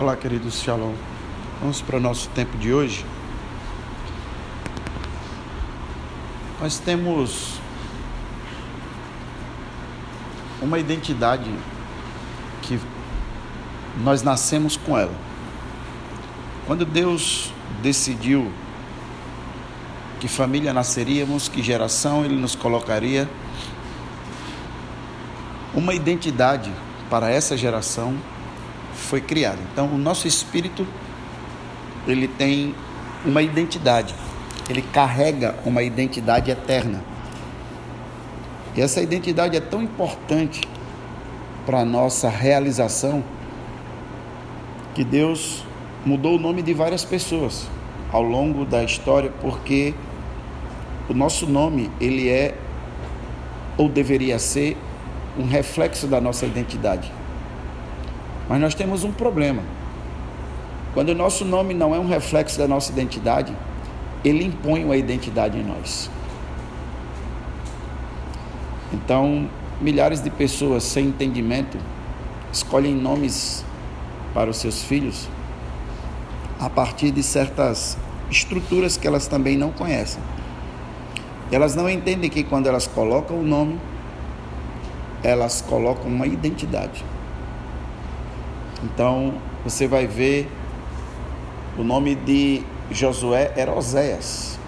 Olá, queridos Shalom. Vamos para o nosso tempo de hoje. Nós temos uma identidade que nós nascemos com ela. Quando Deus decidiu que família nasceríamos, que geração Ele nos colocaria, uma identidade para essa geração foi criada. Então, o nosso espírito ele tem uma identidade, ele carrega uma identidade eterna. E essa identidade é tão importante para a nossa realização que Deus mudou o nome de várias pessoas ao longo da história, porque o nosso nome ele é ou deveria ser um reflexo da nossa identidade. Mas nós temos um problema. Quando o nosso nome não é um reflexo da nossa identidade, ele impõe uma identidade em nós. Então, milhares de pessoas sem entendimento escolhem nomes para os seus filhos a partir de certas estruturas que elas também não conhecem. Elas não entendem que quando elas colocam o nome, elas colocam uma identidade. Então, você vai ver o nome de Josué era Oséias.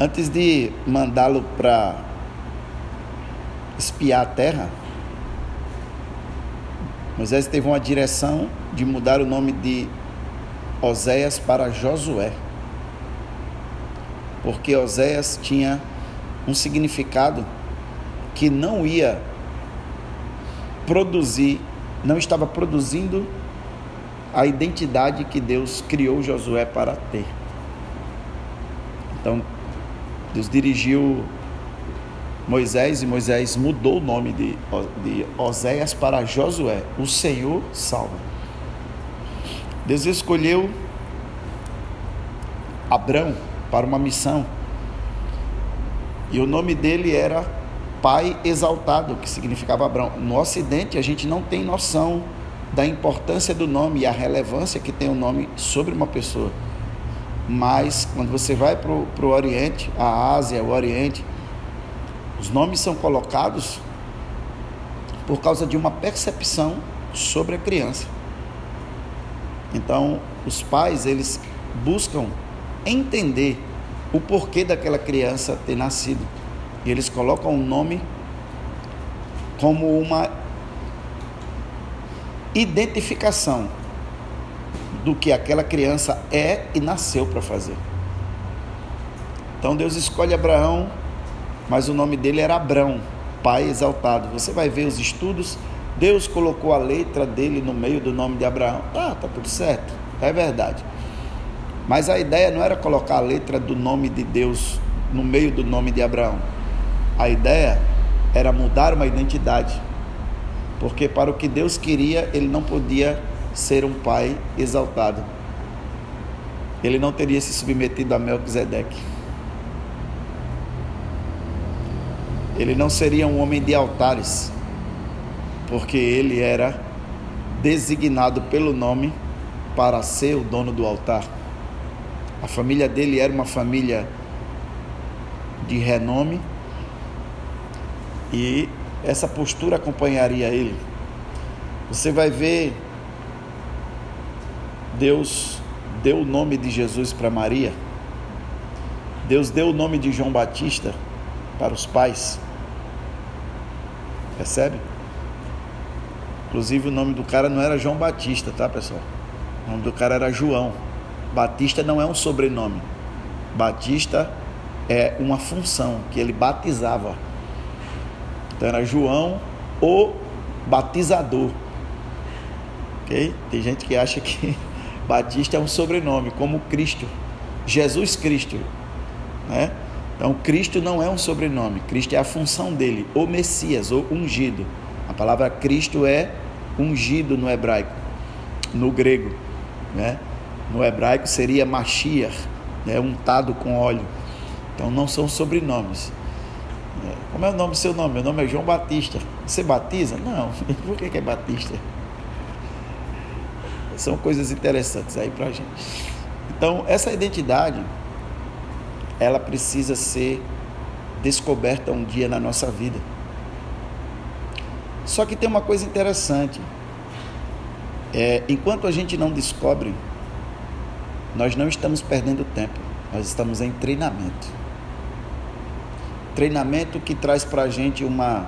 Antes de mandá-lo para espiar a terra, Moisés teve uma direção de mudar o nome de Oséias para Josué. Porque Oséias tinha um significado que não ia produzir, não estava produzindo a identidade que Deus criou Josué para ter. Então, Deus dirigiu Moisés e Moisés mudou o nome de, de Oséias para Josué, o Senhor salva. Deus escolheu Abrão para uma missão e o nome dele era Pai Exaltado, que significava Abraão. No Ocidente, a gente não tem noção da importância do nome e a relevância que tem o nome sobre uma pessoa. Mas, quando você vai para o Oriente, a Ásia, o Oriente, os nomes são colocados por causa de uma percepção sobre a criança. Então, os pais, eles buscam entender o porquê daquela criança ter nascido. E eles colocam o nome como uma identificação do que aquela criança é e nasceu para fazer. Então Deus escolhe Abraão, mas o nome dele era Abrão, pai exaltado. Você vai ver os estudos, Deus colocou a letra dele no meio do nome de Abraão. Ah, tá tudo certo, é verdade. Mas a ideia não era colocar a letra do nome de Deus no meio do nome de Abraão. A ideia era mudar uma identidade. Porque para o que Deus queria, ele não podia ser um pai exaltado. Ele não teria se submetido a Melquisedeque. Ele não seria um homem de altares, porque ele era designado pelo nome para ser o dono do altar. A família dele era uma família de renome e essa postura acompanharia ele. Você vai ver Deus deu o nome de Jesus para Maria. Deus deu o nome de João Batista para os pais. Percebe? Inclusive o nome do cara não era João Batista, tá, pessoal? O nome do cara era João. Batista não é um sobrenome. Batista é uma função que ele batizava. Então era João o batizador. Ok? Tem gente que acha que Batista é um sobrenome, como Cristo. Jesus Cristo. Né? Então Cristo não é um sobrenome, Cristo é a função dele, o Messias, o ungido. A palavra Cristo é ungido no hebraico, no grego. Né? No hebraico seria Mashiach, né? untado com óleo. Então não são sobrenomes. Como é o nome do seu nome? Meu nome é João Batista. Você batiza? Não. Por que, que é Batista? São coisas interessantes aí para gente. Então, essa identidade, ela precisa ser descoberta um dia na nossa vida. Só que tem uma coisa interessante. É, enquanto a gente não descobre, nós não estamos perdendo tempo, nós estamos em treinamento. Treinamento que traz para a gente uma,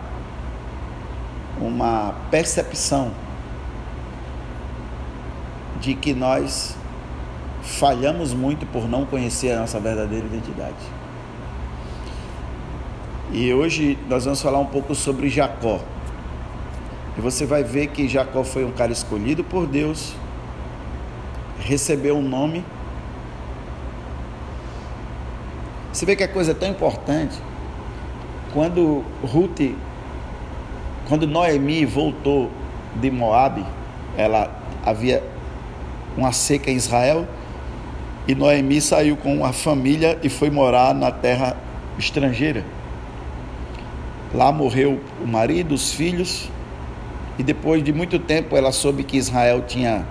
uma percepção de que nós falhamos muito por não conhecer a nossa verdadeira identidade. E hoje nós vamos falar um pouco sobre Jacó. E você vai ver que Jacó foi um cara escolhido por Deus, recebeu um nome. Você vê que a coisa é tão importante. Quando Ruth, quando Noemi voltou de Moabe, ela havia uma seca em Israel, e Noemi saiu com a família e foi morar na terra estrangeira. Lá morreu o marido, os filhos, e depois de muito tempo ela soube que Israel tinha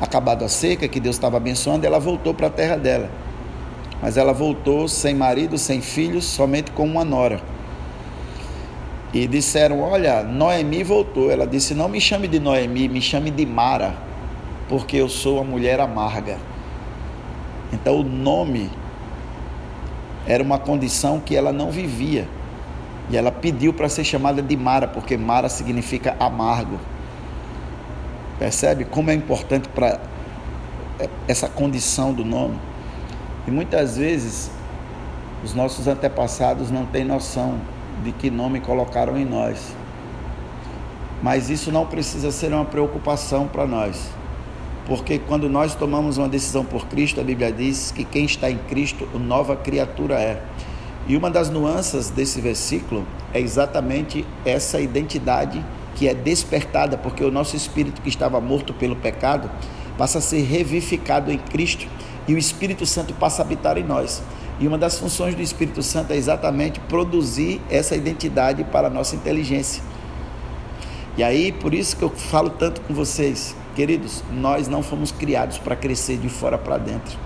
acabado a seca, que Deus estava abençoando, e ela voltou para a terra dela. Mas ela voltou sem marido, sem filhos, somente com uma nora. E disseram: Olha, Noemi voltou. Ela disse: Não me chame de Noemi, me chame de Mara, porque eu sou uma mulher amarga. Então o nome era uma condição que ela não vivia. E ela pediu para ser chamada de Mara, porque Mara significa amargo. Percebe como é importante para essa condição do nome? E muitas vezes os nossos antepassados não têm noção de que nome colocaram em nós. Mas isso não precisa ser uma preocupação para nós. Porque quando nós tomamos uma decisão por Cristo, a Bíblia diz que quem está em Cristo, nova criatura é. E uma das nuances desse versículo é exatamente essa identidade que é despertada, porque o nosso espírito que estava morto pelo pecado passa a ser revivificado em Cristo e o Espírito Santo passa a habitar em nós. E uma das funções do Espírito Santo é exatamente produzir essa identidade para a nossa inteligência. E aí, por isso que eu falo tanto com vocês, queridos, nós não fomos criados para crescer de fora para dentro.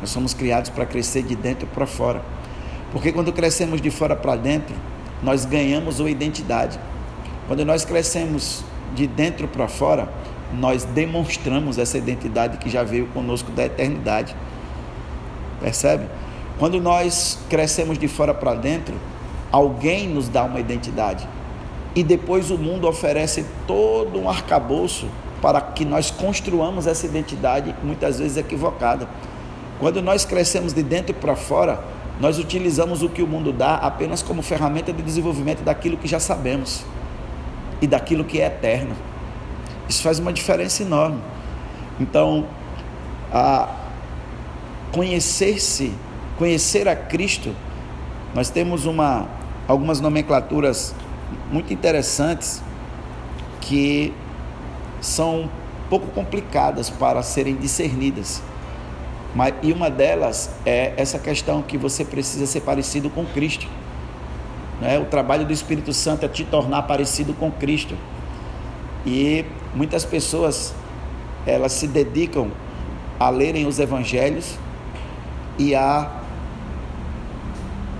Nós somos criados para crescer de dentro para fora. Porque quando crescemos de fora para dentro, nós ganhamos uma identidade. Quando nós crescemos de dentro para fora, nós demonstramos essa identidade que já veio conosco da eternidade. Percebe? Quando nós crescemos de fora para dentro, alguém nos dá uma identidade. E depois o mundo oferece todo um arcabouço para que nós construamos essa identidade, muitas vezes equivocada. Quando nós crescemos de dentro para fora, nós utilizamos o que o mundo dá apenas como ferramenta de desenvolvimento daquilo que já sabemos e daquilo que é eterno. Isso faz uma diferença enorme. Então, conhecer-se, conhecer a Cristo, nós temos uma, algumas nomenclaturas muito interessantes que são pouco complicadas para serem discernidas. Mas, e uma delas é essa questão que você precisa ser parecido com Cristo. Né? O trabalho do Espírito Santo é te tornar parecido com Cristo. E muitas pessoas elas se dedicam a lerem os evangelhos e a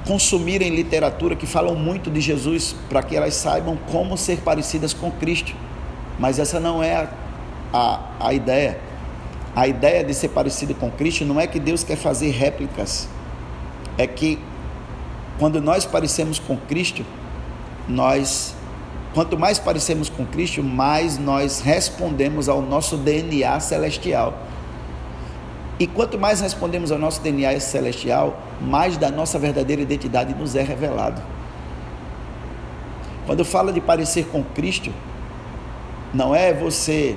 consumirem literatura que falam muito de Jesus para que elas saibam como ser parecidas com Cristo. Mas essa não é a, a, a ideia. A ideia de ser parecido com Cristo não é que Deus quer fazer réplicas, é que quando nós parecemos com Cristo, nós quanto mais parecemos com Cristo, mais nós respondemos ao nosso DNA celestial. E quanto mais respondemos ao nosso DNA celestial, mais da nossa verdadeira identidade nos é revelado. Quando fala de parecer com Cristo, não é você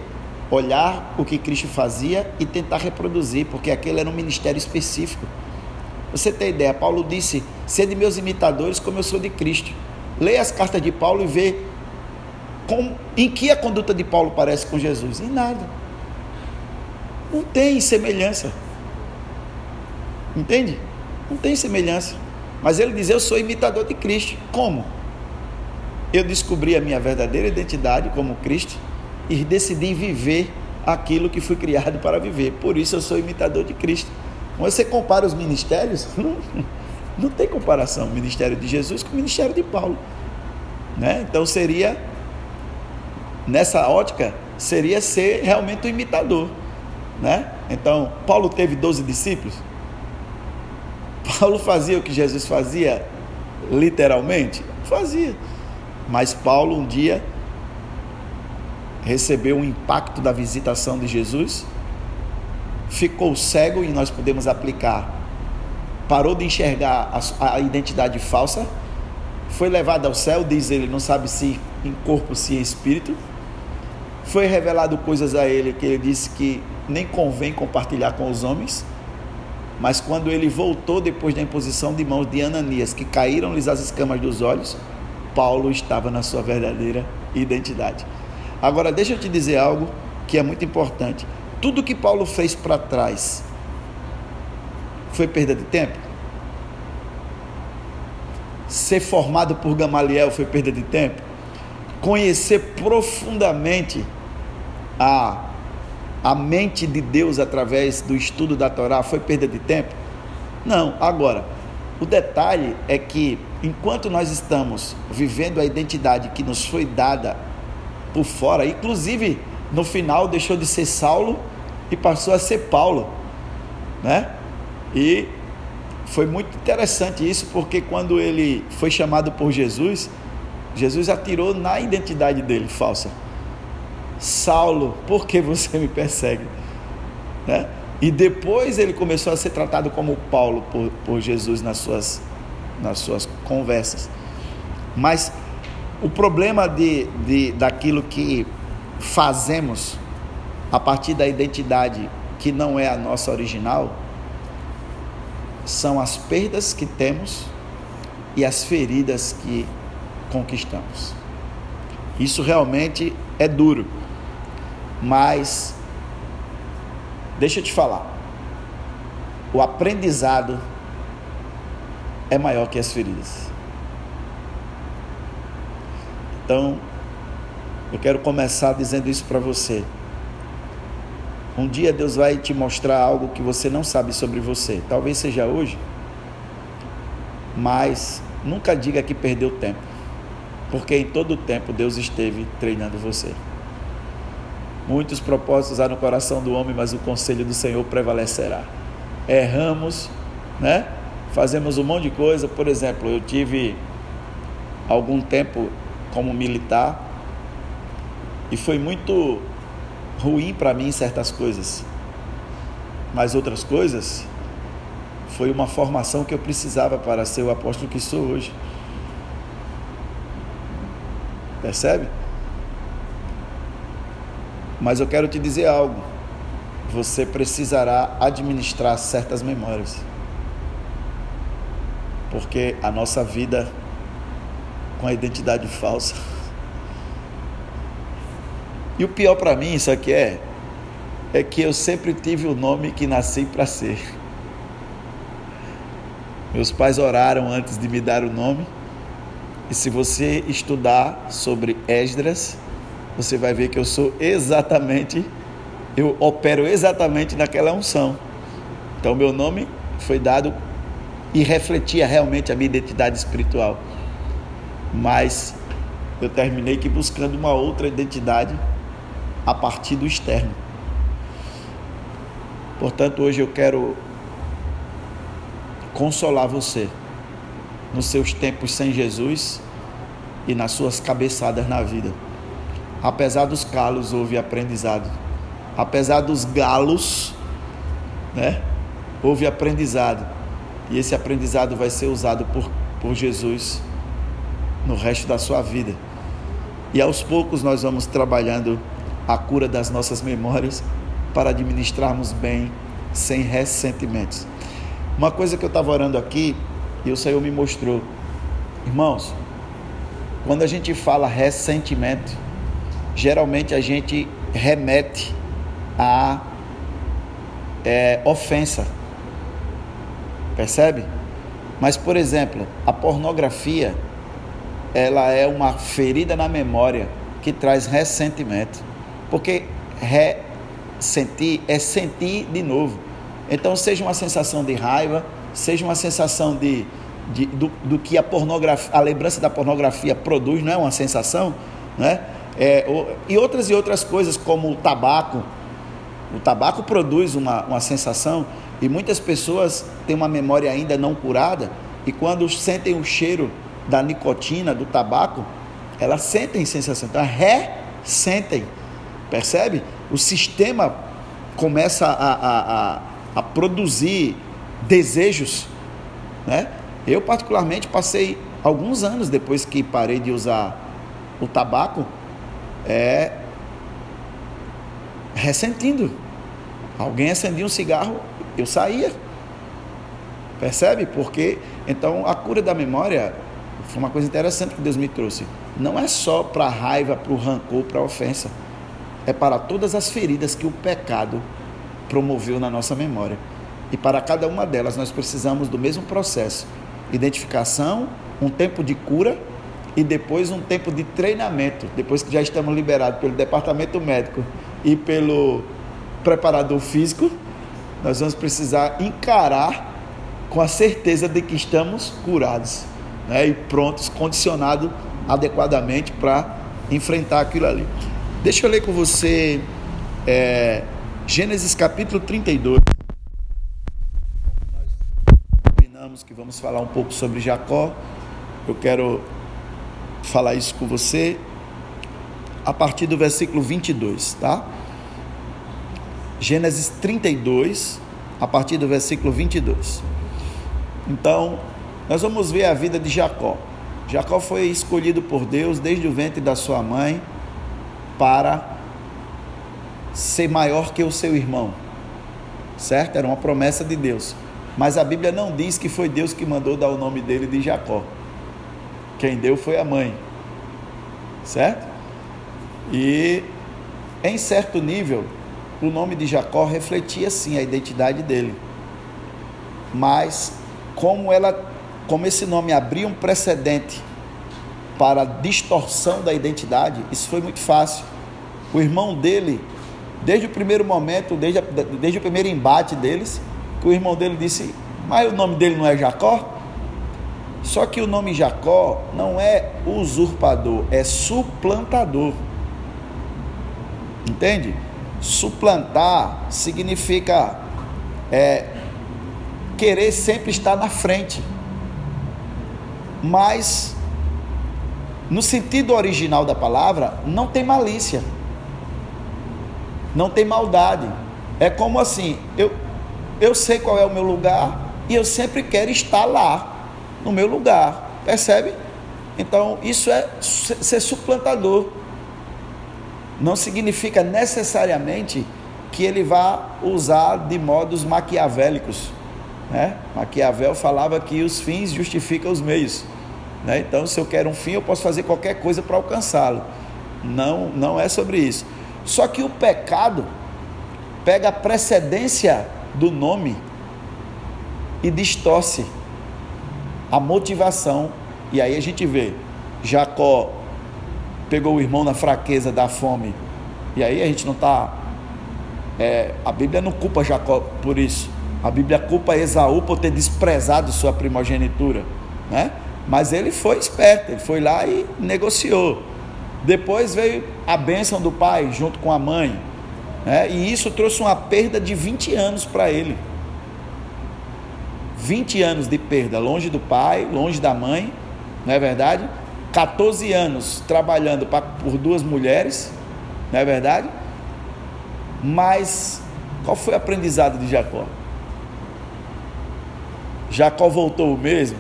olhar o que Cristo fazia e tentar reproduzir, porque aquele era um ministério específico. Você tem ideia, Paulo disse: sede meus imitadores como eu sou de Cristo. Leia as cartas de Paulo e vê em que a conduta de Paulo parece com Jesus. Em nada. Não tem semelhança. Entende? Não tem semelhança. Mas ele diz: Eu sou imitador de Cristo. Como? Eu descobri a minha verdadeira identidade como Cristo e decidi viver aquilo que fui criado para viver. Por isso eu sou imitador de Cristo. Quando você compara os ministérios, não, tem comparação o ministério de Jesus com o ministério de Paulo. Né? Então seria, nessa ótica, seria ser realmente um imitador. Né? Então, Paulo teve 12 discípulos. Paulo fazia o que Jesus fazia, literalmente? Fazia. Mas Paulo um dia recebeu o impacto da visitação de Jesus, ficou cego e nós podemos aplicar. Parou de enxergar a, a identidade falsa, foi levado ao céu, diz ele, não sabe se em corpo, se em espírito. Foi revelado coisas a ele que ele disse que nem convém compartilhar com os homens. Mas quando ele voltou depois da imposição de mãos de Ananias, que caíram-lhes as escamas dos olhos, Paulo estava na sua verdadeira identidade. Agora, deixa eu te dizer algo que é muito importante. Tudo que Paulo fez para trás foi perda de tempo? Ser formado por Gamaliel foi perda de tempo? Conhecer profundamente a, a mente de Deus através do estudo da Torá foi perda de tempo? Não. Agora, o detalhe é que enquanto nós estamos vivendo a identidade que nos foi dada por fora. Inclusive, no final deixou de ser Saulo e passou a ser Paulo, né? E foi muito interessante isso, porque quando ele foi chamado por Jesus, Jesus atirou na identidade dele falsa. Saulo, por que você me persegue? Né? E depois ele começou a ser tratado como Paulo por, por Jesus nas suas, nas suas conversas. Mas o problema de, de, daquilo que fazemos a partir da identidade que não é a nossa original são as perdas que temos e as feridas que conquistamos. Isso realmente é duro, mas deixa eu te falar. O aprendizado é maior que as feridas. Então, eu quero começar dizendo isso para você. Um dia Deus vai te mostrar algo que você não sabe sobre você. Talvez seja hoje, mas nunca diga que perdeu tempo, porque em todo o tempo Deus esteve treinando você. Muitos propósitos há no coração do homem, mas o conselho do Senhor prevalecerá. Erramos, né? Fazemos um monte de coisa. Por exemplo, eu tive algum tempo como militar e foi muito ruim para mim certas coisas. Mas outras coisas foi uma formação que eu precisava para ser o apóstolo que sou hoje. Percebe? Mas eu quero te dizer algo. Você precisará administrar certas memórias. Porque a nossa vida com a identidade falsa. E o pior para mim, isso aqui é, é que eu sempre tive o nome que nasci para ser. Meus pais oraram antes de me dar o nome. E se você estudar sobre Esdras, você vai ver que eu sou exatamente, eu opero exatamente naquela unção. Então, meu nome foi dado e refletia realmente a minha identidade espiritual mas eu terminei que buscando uma outra identidade a partir do externo. Portanto, hoje eu quero consolar você nos seus tempos sem Jesus e nas suas cabeçadas na vida. Apesar dos calos, houve aprendizado. Apesar dos galos, né? Houve aprendizado. E esse aprendizado vai ser usado por, por Jesus no resto da sua vida. E aos poucos nós vamos trabalhando a cura das nossas memórias para administrarmos bem, sem ressentimentos. Uma coisa que eu estava orando aqui e o Senhor me mostrou, irmãos, quando a gente fala ressentimento, geralmente a gente remete a é, ofensa, percebe? Mas, por exemplo, a pornografia ela é uma ferida na memória que traz ressentimento. Porque re, sentir é sentir de novo. Então, seja uma sensação de raiva, seja uma sensação de, de do, do, que a pornografia, a lembrança da pornografia produz, não é uma sensação, né? É, e outras e outras coisas, como o tabaco. O tabaco produz uma, uma sensação e muitas pessoas têm uma memória ainda não curada e quando sentem o cheiro da nicotina, do tabaco, elas sentem sensação, então ressentem, percebe? O sistema começa a, a, a, a produzir desejos, né? Eu particularmente passei alguns anos depois que parei de usar o tabaco, é ressentindo. Alguém acendia um cigarro, eu saía. Percebe? Porque então a cura da memória foi uma coisa interessante que Deus me trouxe. Não é só para a raiva, para o rancor, para a ofensa. É para todas as feridas que o pecado promoveu na nossa memória. E para cada uma delas nós precisamos do mesmo processo: identificação, um tempo de cura e depois um tempo de treinamento. Depois que já estamos liberados pelo departamento médico e pelo preparador físico, nós vamos precisar encarar com a certeza de que estamos curados né, e prontos, condicionados adequadamente para enfrentar aquilo ali. Deixa eu ler com você é, Gênesis capítulo 32. Nós combinamos que vamos falar um pouco sobre Jacó. Eu quero falar isso com você a partir do versículo 22, tá? Gênesis 32, a partir do versículo 22. Então, nós vamos ver a vida de Jacó. Jacó foi escolhido por Deus desde o ventre da sua mãe para ser maior que o seu irmão. Certo? Era uma promessa de Deus. Mas a Bíblia não diz que foi Deus que mandou dar o nome dele de Jacó. Quem deu foi a mãe. Certo? E em certo nível, o nome de Jacó refletia sim a identidade dele. Mas como ela como esse nome abria um precedente para a distorção da identidade, isso foi muito fácil. O irmão dele, desde o primeiro momento, desde, desde o primeiro embate deles, que o irmão dele disse: Mas o nome dele não é Jacó? Só que o nome Jacó não é usurpador, é suplantador. Entende? Suplantar significa é, querer sempre estar na frente. Mas, no sentido original da palavra, não tem malícia, não tem maldade. É como assim: eu, eu sei qual é o meu lugar e eu sempre quero estar lá no meu lugar. Percebe? Então, isso é ser suplantador. Não significa necessariamente que ele vá usar de modos maquiavélicos. Né? Maquiavel falava que os fins justificam os meios. Né? Então, se eu quero um fim, eu posso fazer qualquer coisa para alcançá-lo. Não, não é sobre isso. Só que o pecado pega a precedência do nome e distorce a motivação. E aí a gente vê Jacó pegou o irmão na fraqueza da fome. E aí a gente não está. É, a Bíblia não culpa Jacó por isso. A Bíblia culpa Esaú por ter desprezado sua primogenitura. Né? Mas ele foi esperto, ele foi lá e negociou. Depois veio a bênção do pai junto com a mãe. Né? E isso trouxe uma perda de 20 anos para ele. 20 anos de perda, longe do pai, longe da mãe, não é verdade? 14 anos trabalhando pra, por duas mulheres, não é verdade? Mas qual foi o aprendizado de Jacó? Jacó voltou o mesmo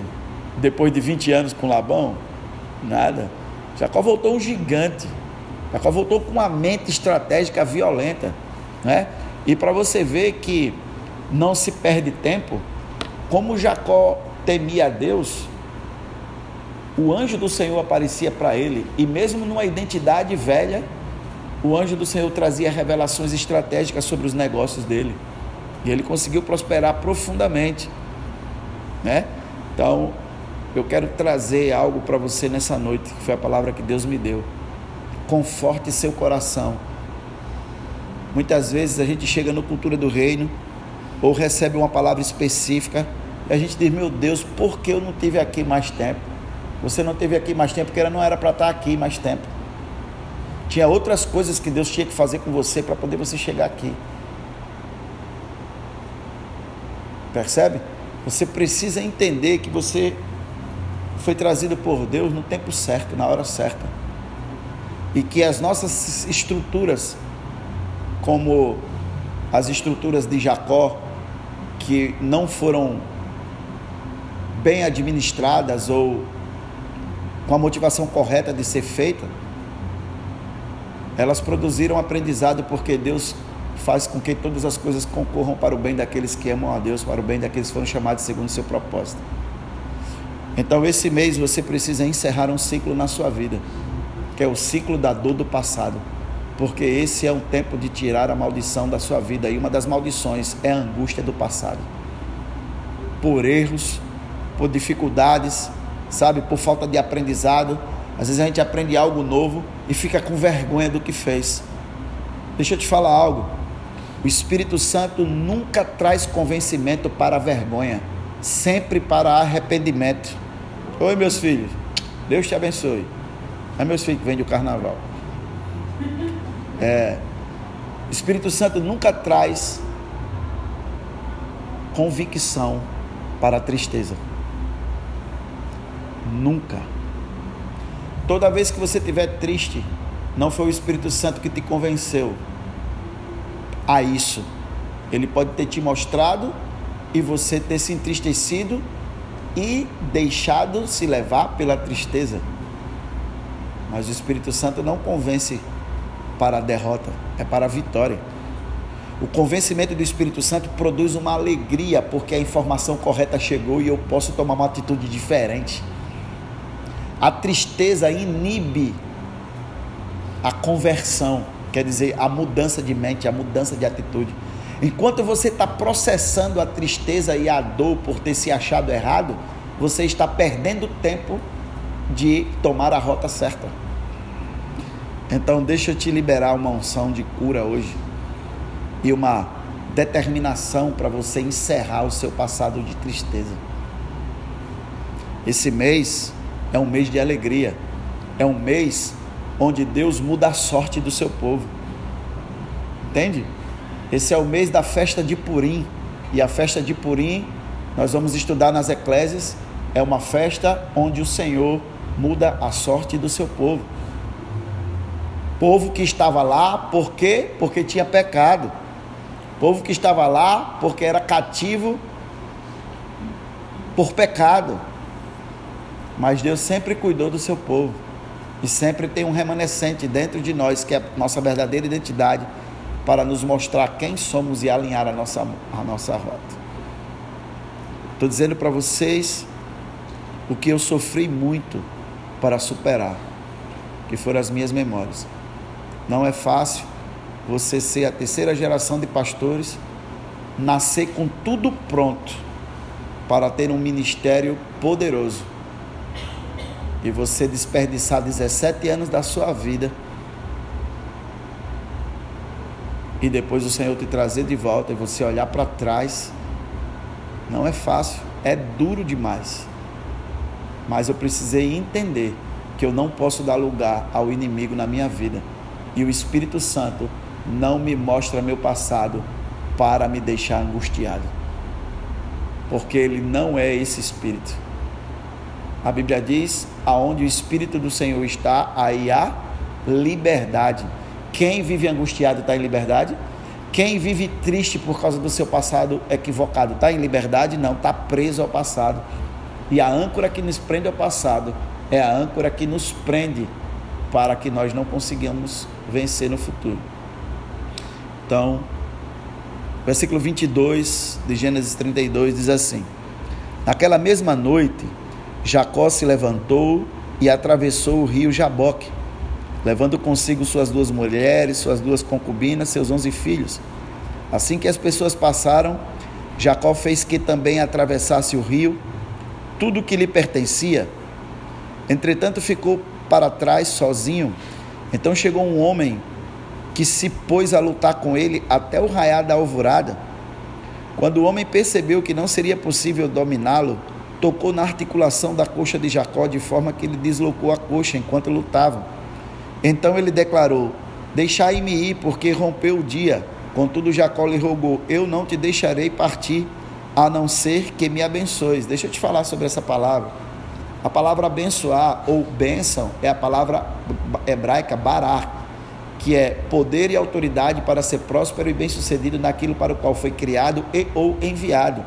depois de 20 anos com Labão? Nada. Jacó voltou um gigante. Jacó voltou com uma mente estratégica violenta, né? E para você ver que não se perde tempo, como Jacó temia a Deus, o anjo do Senhor aparecia para ele, e mesmo numa identidade velha, o anjo do Senhor trazia revelações estratégicas sobre os negócios dele. E ele conseguiu prosperar profundamente, né? Então, eu quero trazer algo para você nessa noite, que foi a palavra que Deus me deu. Conforte seu coração. Muitas vezes a gente chega no cultura do reino ou recebe uma palavra específica e a gente diz: Meu Deus, por que eu não tive aqui mais tempo? Você não teve aqui mais tempo porque não era para estar aqui mais tempo. Tinha outras coisas que Deus tinha que fazer com você para poder você chegar aqui. Percebe? Você precisa entender que você foi trazido por Deus no tempo certo, na hora certa. E que as nossas estruturas, como as estruturas de Jacó, que não foram bem administradas ou com a motivação correta de ser feita, elas produziram aprendizado porque Deus faz com que todas as coisas concorram para o bem daqueles que amam a Deus, para o bem daqueles que foram chamados segundo o seu propósito. Então, esse mês você precisa encerrar um ciclo na sua vida, que é o ciclo da dor do passado, porque esse é um tempo de tirar a maldição da sua vida, e uma das maldições é a angústia do passado. Por erros, por dificuldades, sabe, por falta de aprendizado. Às vezes a gente aprende algo novo e fica com vergonha do que fez. Deixa eu te falar algo. O Espírito Santo nunca traz convencimento para vergonha, sempre para arrependimento. Oi, meus filhos. Deus te abençoe. É meus filhos que vêm do carnaval. É, o Espírito Santo nunca traz convicção para a tristeza. Nunca. Toda vez que você estiver triste, não foi o Espírito Santo que te convenceu, a isso. Ele pode ter te mostrado e você ter se entristecido e deixado se levar pela tristeza. Mas o Espírito Santo não convence para a derrota, é para a vitória. O convencimento do Espírito Santo produz uma alegria porque a informação correta chegou e eu posso tomar uma atitude diferente. A tristeza inibe a conversão quer dizer a mudança de mente, a mudança de atitude. Enquanto você está processando a tristeza e a dor por ter se achado errado, você está perdendo tempo de tomar a rota certa. Então, deixa eu te liberar uma unção de cura hoje e uma determinação para você encerrar o seu passado de tristeza. Esse mês é um mês de alegria, é um mês onde Deus muda a sorte do seu povo. Entende? Esse é o mês da festa de Purim. E a festa de Purim, nós vamos estudar nas eclésias, é uma festa onde o Senhor muda a sorte do seu povo. Povo que estava lá, por quê? Porque tinha pecado. Povo que estava lá porque era cativo por pecado. Mas Deus sempre cuidou do seu povo. E sempre tem um remanescente dentro de nós, que é a nossa verdadeira identidade, para nos mostrar quem somos e alinhar a nossa, a nossa rota. Estou dizendo para vocês o que eu sofri muito para superar, que foram as minhas memórias. Não é fácil você ser a terceira geração de pastores, nascer com tudo pronto para ter um ministério poderoso e você desperdiçar 17 anos da sua vida e depois o Senhor te trazer de volta e você olhar para trás, não é fácil, é duro demais. Mas eu precisei entender que eu não posso dar lugar ao inimigo na minha vida. E o Espírito Santo não me mostra meu passado para me deixar angustiado. Porque ele não é esse espírito. A Bíblia diz: aonde o Espírito do Senhor está, aí há liberdade. Quem vive angustiado está em liberdade? Quem vive triste por causa do seu passado equivocado está em liberdade? Não, está preso ao passado. E a âncora que nos prende ao passado é a âncora que nos prende para que nós não consigamos vencer no futuro. Então, versículo 22 de Gênesis 32 diz assim: Naquela mesma noite, Jacó se levantou e atravessou o rio Jaboque, levando consigo suas duas mulheres, suas duas concubinas, seus onze filhos. Assim que as pessoas passaram, Jacó fez que também atravessasse o rio, tudo que lhe pertencia. Entretanto, ficou para trás sozinho. Então chegou um homem que se pôs a lutar com ele até o raiar da alvorada. Quando o homem percebeu que não seria possível dominá-lo, tocou na articulação da coxa de Jacó de forma que ele deslocou a coxa enquanto lutavam. Então ele declarou: Deixai-me ir, porque rompeu o dia. Contudo, Jacó lhe rogou: Eu não te deixarei partir, a não ser que me abençoes. Deixa eu te falar sobre essa palavra. A palavra abençoar ou bênção é a palavra hebraica barak, que é poder e autoridade para ser próspero e bem-sucedido naquilo para o qual foi criado e ou enviado.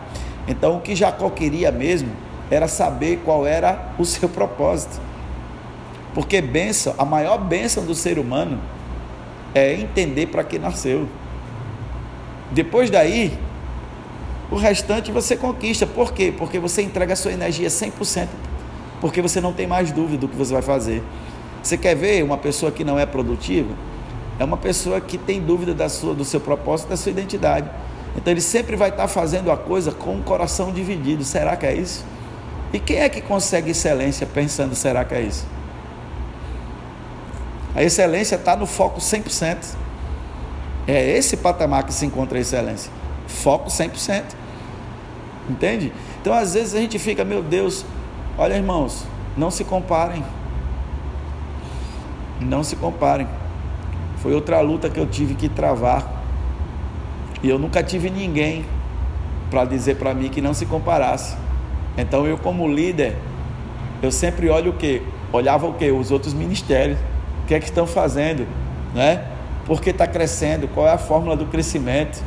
Então, o que Jacó queria mesmo era saber qual era o seu propósito. Porque bênção, a maior bênção do ser humano é entender para que nasceu. Depois daí, o restante você conquista. Por quê? Porque você entrega a sua energia 100%, porque você não tem mais dúvida do que você vai fazer. Você quer ver uma pessoa que não é produtiva? É uma pessoa que tem dúvida da sua, do seu propósito, da sua identidade. Então ele sempre vai estar fazendo a coisa com o coração dividido. Será que é isso? E quem é que consegue excelência pensando, será que é isso? A excelência está no foco 100%. É esse patamar que se encontra a excelência. Foco 100%. Entende? Então, às vezes a gente fica, meu Deus, olha, irmãos, não se comparem. Não se comparem. Foi outra luta que eu tive que travar. E eu nunca tive ninguém para dizer para mim que não se comparasse. Então, eu, como líder, eu sempre olho o que? Olhava o que? Os outros ministérios o que é que estão fazendo, né? Por que está crescendo? Qual é a fórmula do crescimento?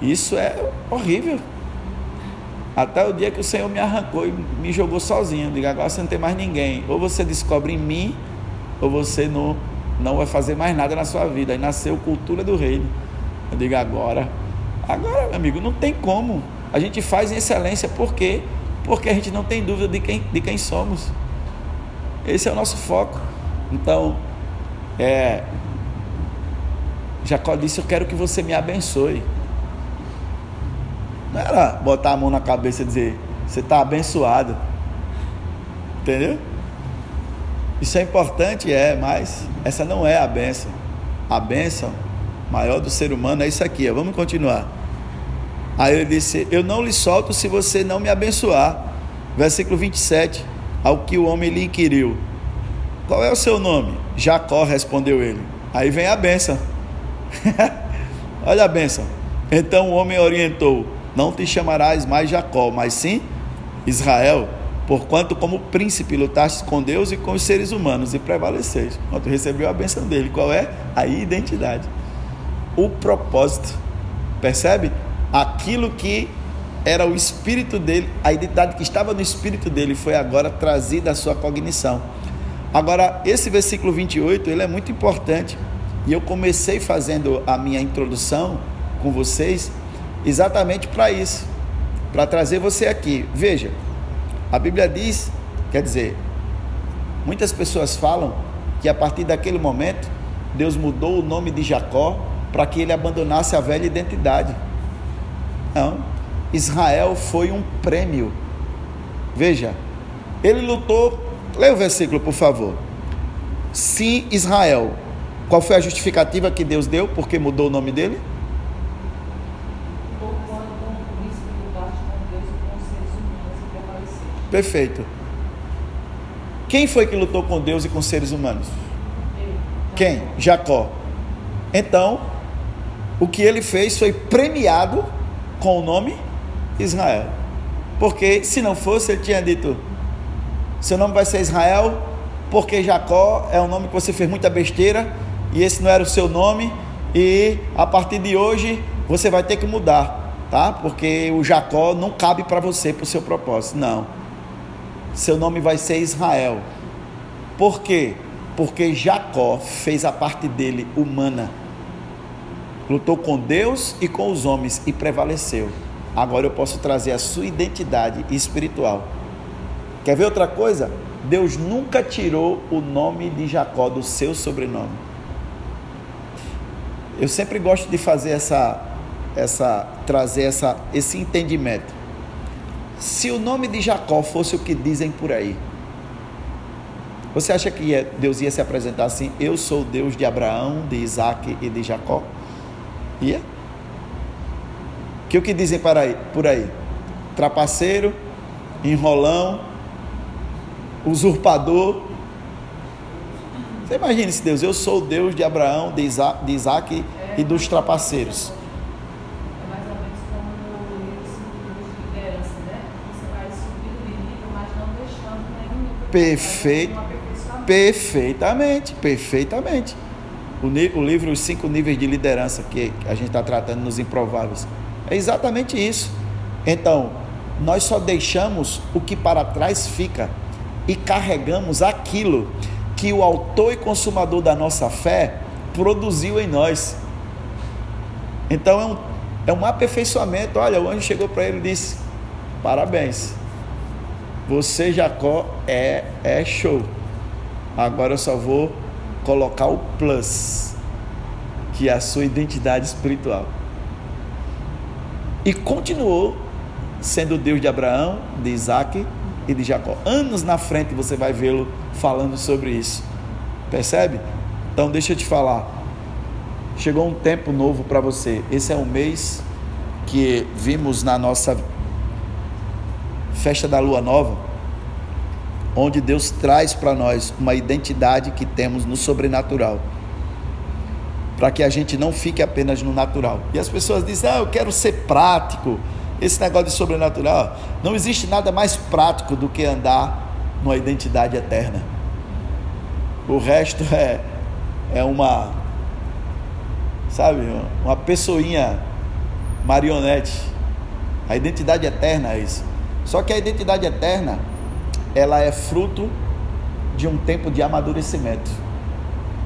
Isso é horrível. Até o dia que o Senhor me arrancou e me jogou sozinho. Diga, agora você não tem mais ninguém. Ou você descobre em mim, ou você não, não vai fazer mais nada na sua vida. Aí nasceu cultura do reino. Eu digo, agora. Agora, meu amigo, não tem como. A gente faz em excelência. Por quê? Porque a gente não tem dúvida de quem, de quem somos. Esse é o nosso foco. Então, é, Jacó disse: Eu quero que você me abençoe. Não era botar a mão na cabeça e dizer: Você está abençoado. Entendeu? Isso é importante, é, mas essa não é a benção. A benção maior do ser humano é isso aqui. Ó. Vamos continuar. Aí ele disse: Eu não lhe solto se você não me abençoar. Versículo 27. Ao que o homem lhe inquiriu: qual é o seu nome? Jacó, respondeu ele. Aí vem a benção. Olha a benção. Então o homem orientou: Não te chamarás mais Jacó, mas sim Israel, porquanto como príncipe lutaste com Deus e com os seres humanos e prevaleceis. Quando recebeu a benção dele, qual é? A identidade. O propósito. Percebe? Aquilo que era o espírito dele, a identidade que estava no espírito dele foi agora trazida à sua cognição. Agora, esse versículo 28, ele é muito importante. E eu comecei fazendo a minha introdução com vocês exatamente para isso, para trazer você aqui. Veja, a Bíblia diz, quer dizer, muitas pessoas falam que a partir daquele momento Deus mudou o nome de Jacó para que ele abandonasse a velha identidade. Não, Israel foi um prêmio. Veja, ele lutou Leia o versículo, por favor. Sim, Israel. Qual foi a justificativa que Deus deu porque mudou o nome dele? Perfeito. Quem foi que lutou com Deus e com seres humanos? Quem? Jacó. Então, o que ele fez foi premiado com o nome Israel. Porque se não fosse, ele tinha dito: seu nome vai ser Israel, porque Jacó é um nome que você fez muita besteira e esse não era o seu nome. E a partir de hoje você vai ter que mudar, tá? Porque o Jacó não cabe para você, para o seu propósito. Não. Seu nome vai ser Israel. Por quê? Porque Jacó fez a parte dele humana. Lutou com Deus e com os homens e prevaleceu. Agora eu posso trazer a sua identidade espiritual Quer ver outra coisa? Deus nunca tirou o nome de Jacó do seu sobrenome. Eu sempre gosto de fazer essa, essa, trazer essa, esse entendimento. Se o nome de Jacó fosse o que dizem por aí, Você acha que Deus ia se apresentar assim? Eu sou o Deus de Abraão, de Isaac e de Jacó? Ia? Que o que dizem por aí? Por aí? Trapaceiro, enrolão, usurpador. Você imagina esse Deus? Eu sou o Deus de Abraão, de Isaac, de Isaac e dos trapaceiros. Perfeito, perfeitamente, perfeitamente. O, livro Os Cinco Níveis de Liderança que a gente está tratando nos Improváveis é exatamente isso. Então, nós só deixamos o que para trás fica e carregamos aquilo que o autor e consumador da nossa fé produziu em nós. Então é um, é um aperfeiçoamento. Olha, o anjo chegou para ele e disse: Parabéns, você, Jacó, é, é show. Agora eu só vou colocar o plus, que é a sua identidade espiritual. E continuou sendo Deus de Abraão, de Isaac e de Jacó. Anos na frente você vai vê-lo falando sobre isso. Percebe? Então deixa eu te falar. Chegou um tempo novo para você. Esse é um mês que vimos na nossa festa da lua nova, onde Deus traz para nós uma identidade que temos no sobrenatural. Para que a gente não fique apenas no natural. E as pessoas dizem: "Ah, eu quero ser prático". Esse negócio de sobrenatural, não existe nada mais prático do que andar numa identidade eterna. O resto é é uma sabe, uma pessoinha marionete. A identidade eterna é isso. Só que a identidade eterna, ela é fruto de um tempo de amadurecimento.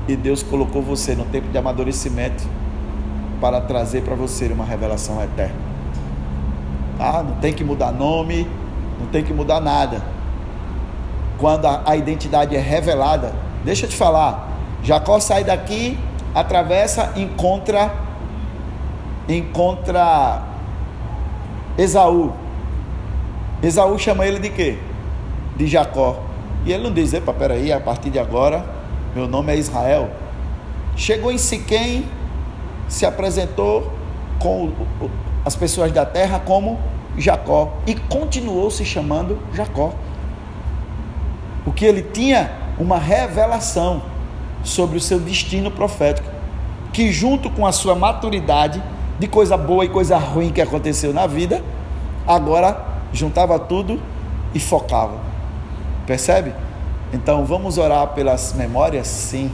E Deus colocou você no tempo de amadurecimento para trazer para você uma revelação eterna. Ah, não tem que mudar nome, não tem que mudar nada. Quando a, a identidade é revelada, deixa eu te falar, Jacó sai daqui, atravessa, encontra encontra Esaú. Esaú chama ele de quê? De Jacó. E ele não diz, epa, peraí, a partir de agora, meu nome é Israel. Chegou em Siquém, se apresentou com as pessoas da terra como Jacó e continuou se chamando Jacó. Porque ele tinha uma revelação sobre o seu destino profético, que junto com a sua maturidade de coisa boa e coisa ruim que aconteceu na vida, agora juntava tudo e focava. Percebe? Então vamos orar pelas memórias, sim,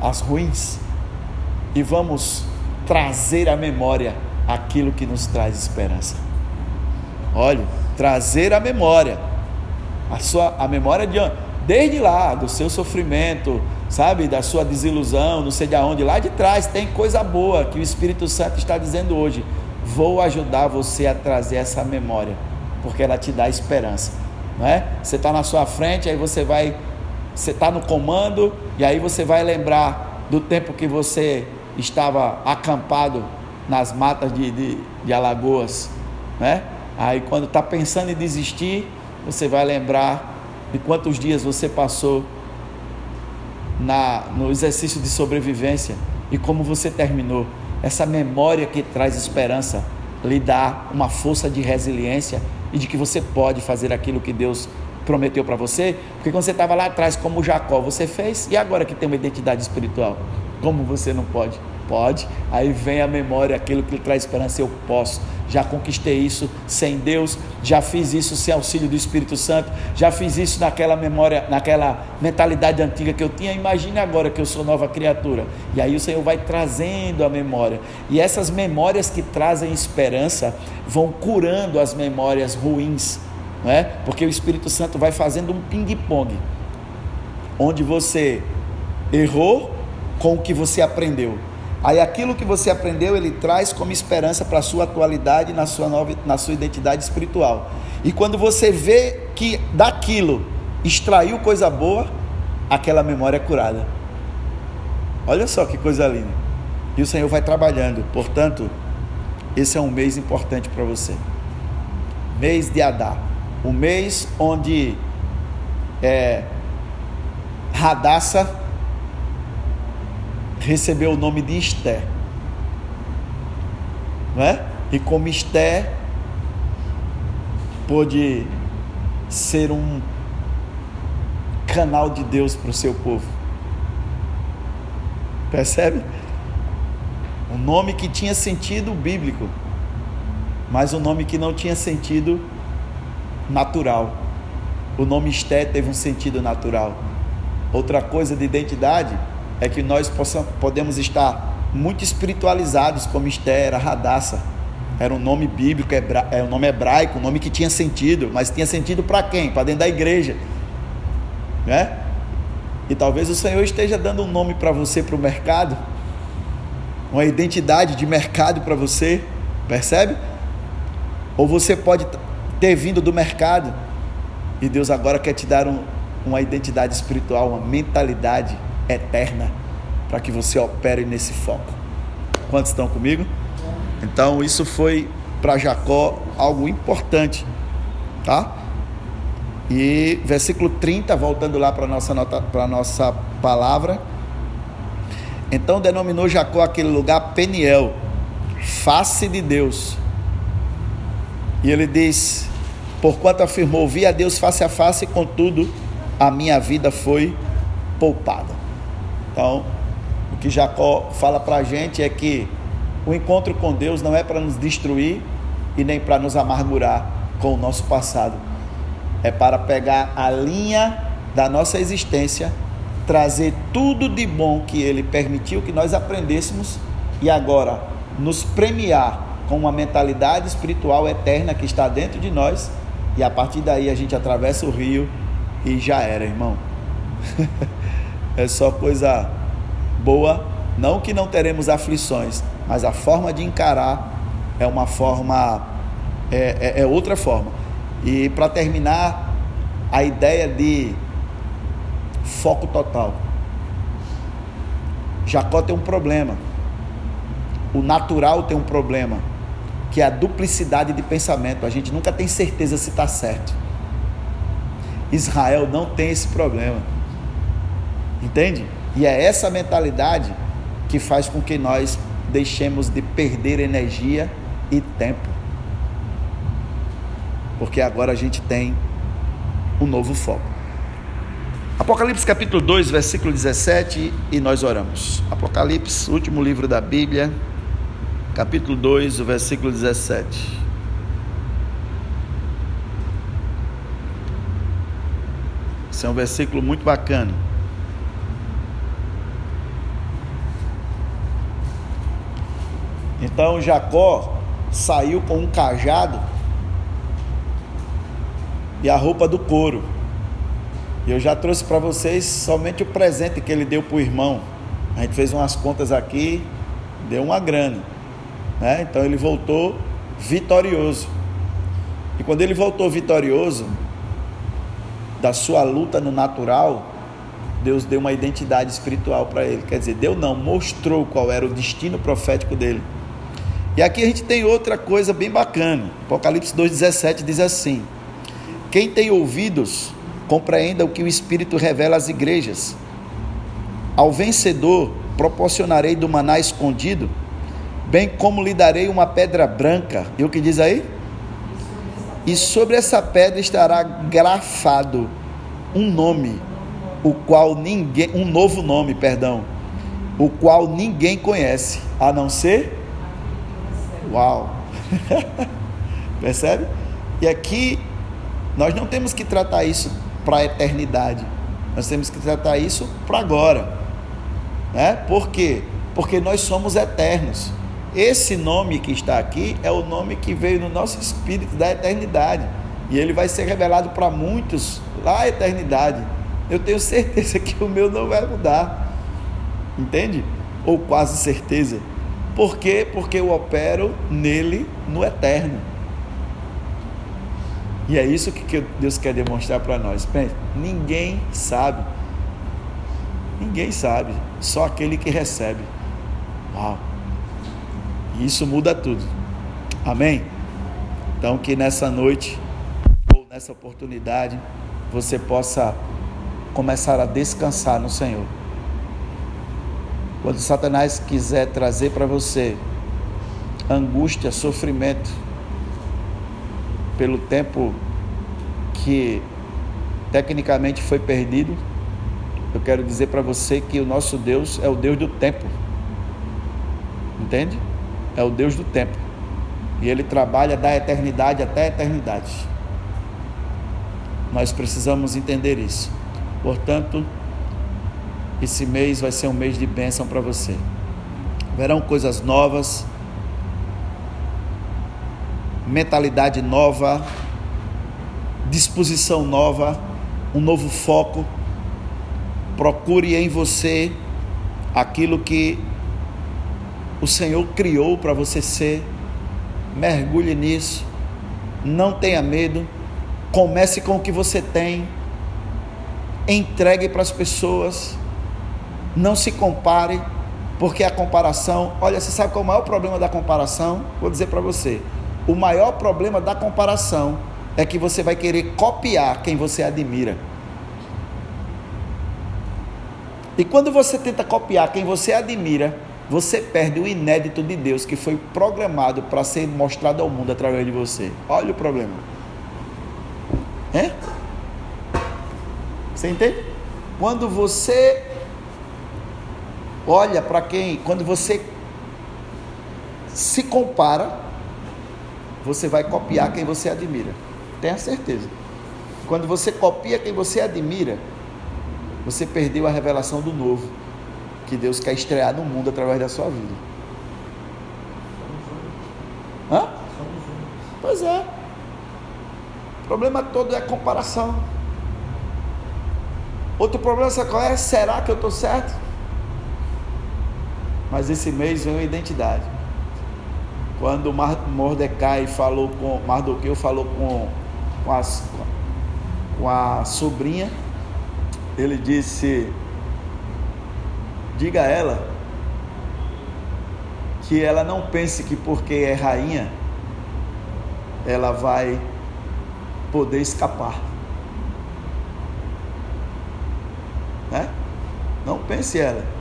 as ruins, e vamos trazer à memória aquilo que nos traz esperança. Olha, trazer à memória. A sua a memória de desde lá do seu sofrimento, sabe, da sua desilusão, não sei de onde, lá de trás tem coisa boa que o Espírito Santo está dizendo hoje. Vou ajudar você a trazer essa memória, porque ela te dá esperança, não é? Você está na sua frente, aí você vai, você está no comando e aí você vai lembrar do tempo que você estava acampado nas matas de, de, de Alagoas, né? Aí quando está pensando em desistir, você vai lembrar de quantos dias você passou na, no exercício de sobrevivência e como você terminou. Essa memória que traz esperança lhe dá uma força de resiliência e de que você pode fazer aquilo que Deus prometeu para você, porque quando você estava lá atrás, como Jacó, você fez, e agora que tem uma identidade espiritual, como você não pode? Pode. Aí vem a memória, aquilo que lhe traz esperança, eu posso. Já conquistei isso sem Deus, já fiz isso sem auxílio do Espírito Santo, já fiz isso naquela memória, naquela mentalidade antiga que eu tinha. Imagine agora que eu sou nova criatura. E aí o Senhor vai trazendo a memória. E essas memórias que trazem esperança vão curando as memórias ruins, não é? Porque o Espírito Santo vai fazendo um ping-pong, onde você errou com o que você aprendeu. Aí aquilo que você aprendeu, ele traz como esperança para a sua atualidade, na sua, nova, na sua identidade espiritual. E quando você vê que daquilo extraiu coisa boa, aquela memória é curada. Olha só que coisa linda. E o Senhor vai trabalhando. Portanto, esse é um mês importante para você. Mês de Adá. O mês onde é, Radassa recebeu o nome de Esté. Não é? E como Esté pôde ser um canal de Deus para o seu povo. Percebe? Um nome que tinha sentido bíblico, mas um nome que não tinha sentido natural. O nome Esté teve um sentido natural. Outra coisa de identidade é que nós possamos, podemos estar muito espiritualizados, como Esté era Radassa. Era um nome bíblico, é um nome hebraico, um nome que tinha sentido, mas tinha sentido para quem? Para dentro da igreja. Né? E talvez o Senhor esteja dando um nome para você para o mercado, uma identidade de mercado para você, percebe? Ou você pode ter vindo do mercado e Deus agora quer te dar um, uma identidade espiritual, uma mentalidade eterna para que você opere nesse foco. Quantos estão comigo? Então, isso foi para Jacó algo importante, tá? E versículo 30, voltando lá para nossa, para nossa palavra. Então denominou Jacó aquele lugar Peniel, face de Deus. E ele diz: Porquanto afirmou, vi a Deus face a face, contudo, a minha vida foi poupada. Então, o que Jacó fala para a gente é que o encontro com Deus não é para nos destruir e nem para nos amargurar com o nosso passado. É para pegar a linha da nossa existência, trazer tudo de bom que Ele permitiu que nós aprendêssemos e agora nos premiar com uma mentalidade espiritual eterna que está dentro de nós e a partir daí a gente atravessa o rio e já era, irmão. é só coisa boa, não que não teremos aflições, mas a forma de encarar é uma forma, é, é, é outra forma. E para terminar, a ideia de foco total. Jacó tem um problema. O natural tem um problema, que é a duplicidade de pensamento. A gente nunca tem certeza se está certo. Israel não tem esse problema. Entende? E é essa mentalidade que faz com que nós deixemos de perder energia e tempo. Porque agora a gente tem um novo foco. Apocalipse capítulo 2, versículo 17, e nós oramos. Apocalipse, último livro da Bíblia, capítulo 2, o versículo 17. Esse é um versículo muito bacana. Então Jacó saiu com um cajado e a roupa do couro. E eu já trouxe para vocês somente o presente que ele deu para o irmão. A gente fez umas contas aqui, deu uma grana. Né? Então ele voltou vitorioso. E quando ele voltou vitorioso da sua luta no natural, Deus deu uma identidade espiritual para ele. Quer dizer, Deus não mostrou qual era o destino profético dele. E aqui a gente tem outra coisa bem bacana. Apocalipse 2,17 diz assim: Quem tem ouvidos, compreenda o que o Espírito revela às igrejas. Ao vencedor proporcionarei do maná escondido, bem como lhe darei uma pedra branca. E o que diz aí? E sobre essa pedra estará grafado um nome, o qual ninguém, um novo nome, perdão, o qual ninguém conhece, a não ser Uau! Percebe? E aqui nós não temos que tratar isso para a eternidade. Nós temos que tratar isso para agora. Né? Por quê? Porque nós somos eternos. Esse nome que está aqui é o nome que veio no nosso espírito da eternidade. E ele vai ser revelado para muitos lá à eternidade. Eu tenho certeza que o meu não vai mudar. Entende? Ou quase certeza. Por quê? Porque eu opero nele no eterno. E é isso que Deus quer demonstrar para nós. ninguém sabe. Ninguém sabe. Só aquele que recebe. Uau. E isso muda tudo. Amém? Então que nessa noite ou nessa oportunidade você possa começar a descansar no Senhor. Quando Satanás quiser trazer para você angústia, sofrimento, pelo tempo que tecnicamente foi perdido, eu quero dizer para você que o nosso Deus é o Deus do tempo. Entende? É o Deus do tempo. E ele trabalha da eternidade até a eternidade. Nós precisamos entender isso. Portanto, esse mês vai ser um mês de bênção para você. Verão coisas novas, mentalidade nova, disposição nova, um novo foco. Procure em você aquilo que o Senhor criou para você ser. Mergulhe nisso. Não tenha medo. Comece com o que você tem. Entregue para as pessoas. Não se compare, porque a comparação, olha, você sabe qual é o maior problema da comparação? Vou dizer para você. O maior problema da comparação é que você vai querer copiar quem você admira. E quando você tenta copiar quem você admira, você perde o inédito de Deus que foi programado para ser mostrado ao mundo através de você. Olha o problema. É? Você entende? Quando você olha para quem, quando você se compara, você vai copiar quem você admira. Tenha certeza. Quando você copia quem você admira, você perdeu a revelação do novo que Deus quer estrear no mundo através da sua vida. Hã? Pois é. O problema todo é a comparação. Outro problema, sabe qual é? Será que eu estou certo? Mas esse mês vem uma identidade. Quando Mordecai falou com, Mardoqueu falou com, com, as, com a sobrinha, ele disse: diga a ela que ela não pense que porque é rainha, ela vai poder escapar. Né? Não pense ela.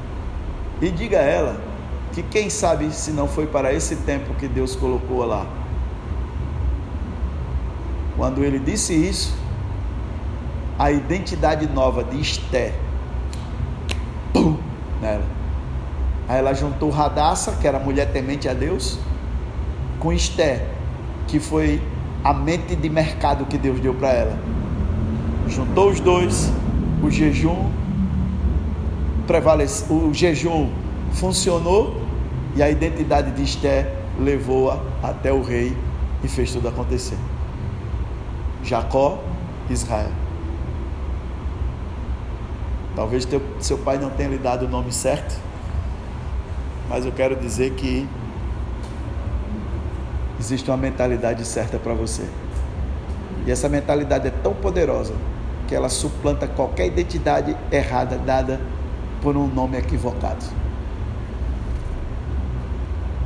E diga a ela que quem sabe se não foi para esse tempo que Deus colocou lá. Quando ele disse isso, a identidade nova de Esté, pum, nela. Aí ela juntou Radassa, que era mulher temente a Deus, com Esté, que foi a mente de mercado que Deus deu para ela. Juntou os dois, o jejum prevaleceu, o jejum funcionou e a identidade de Esté levou-a até o rei e fez tudo acontecer. Jacó, Israel. Talvez teu, seu pai não tenha lhe dado o nome certo, mas eu quero dizer que existe uma mentalidade certa para você. E essa mentalidade é tão poderosa que ela suplanta qualquer identidade errada dada por um nome equivocado.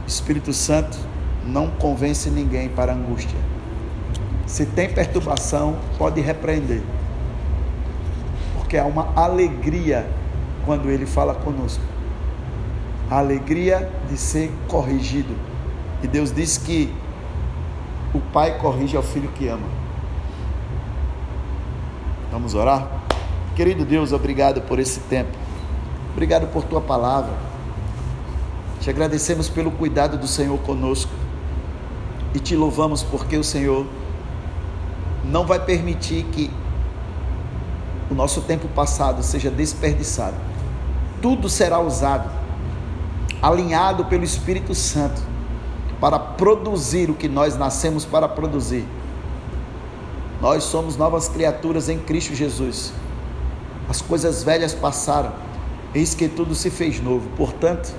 Espírito Santo não convence ninguém para angústia. Se tem perturbação, pode repreender. Porque há uma alegria quando ele fala conosco. A alegria de ser corrigido. E Deus diz que o pai corrige ao filho que ama. Vamos orar? Querido Deus, obrigado por esse tempo. Obrigado por tua palavra. Te agradecemos pelo cuidado do Senhor conosco e te louvamos porque o Senhor não vai permitir que o nosso tempo passado seja desperdiçado. Tudo será usado, alinhado pelo Espírito Santo, para produzir o que nós nascemos para produzir. Nós somos novas criaturas em Cristo Jesus. As coisas velhas passaram Eis que tudo se fez novo. Portanto,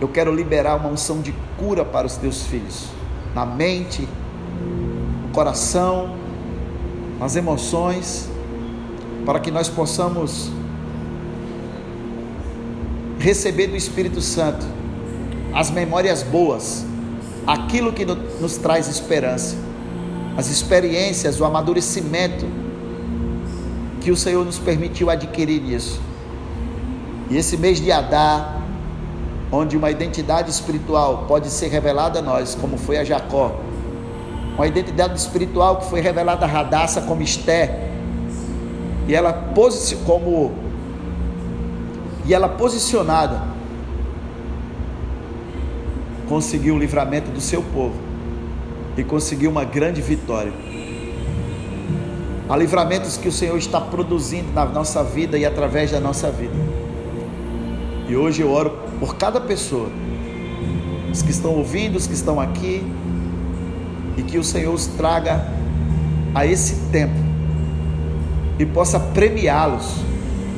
eu quero liberar uma unção de cura para os teus filhos, na mente, no coração, nas emoções, para que nós possamos receber do Espírito Santo as memórias boas, aquilo que nos traz esperança, as experiências, o amadurecimento que o Senhor nos permitiu adquirir isso. E esse mês de Adar, onde uma identidade espiritual pode ser revelada a nós, como foi a Jacó, uma identidade espiritual que foi revelada a Radassa como Esté, e ela como e ela posicionada conseguiu o livramento do seu povo e conseguiu uma grande vitória. Há livramentos que o Senhor está produzindo na nossa vida e através da nossa vida. E hoje eu oro por cada pessoa, os que estão ouvindo, os que estão aqui, e que o Senhor os traga a esse tempo e possa premiá-los.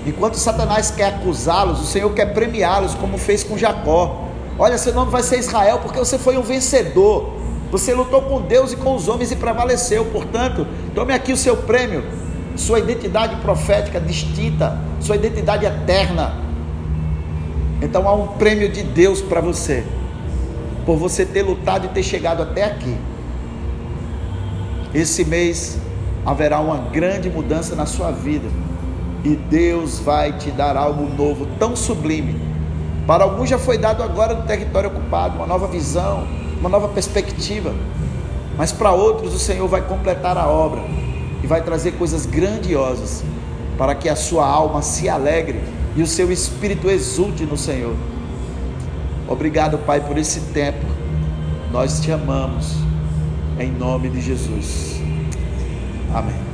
Enquanto Satanás quer acusá-los, o Senhor quer premiá-los, como fez com Jacó. Olha, seu nome vai ser Israel, porque você foi um vencedor. Você lutou com Deus e com os homens e prevaleceu. Portanto, tome aqui o seu prêmio, sua identidade profética distinta, sua identidade eterna. Então há um prêmio de Deus para você, por você ter lutado e ter chegado até aqui. Esse mês haverá uma grande mudança na sua vida e Deus vai te dar algo novo, tão sublime. Para alguns já foi dado agora no território ocupado, uma nova visão, uma nova perspectiva. Mas para outros o Senhor vai completar a obra e vai trazer coisas grandiosas para que a sua alma se alegre e o seu espírito exulte no Senhor. Obrigado, Pai, por esse tempo. Nós te amamos em nome de Jesus. Amém.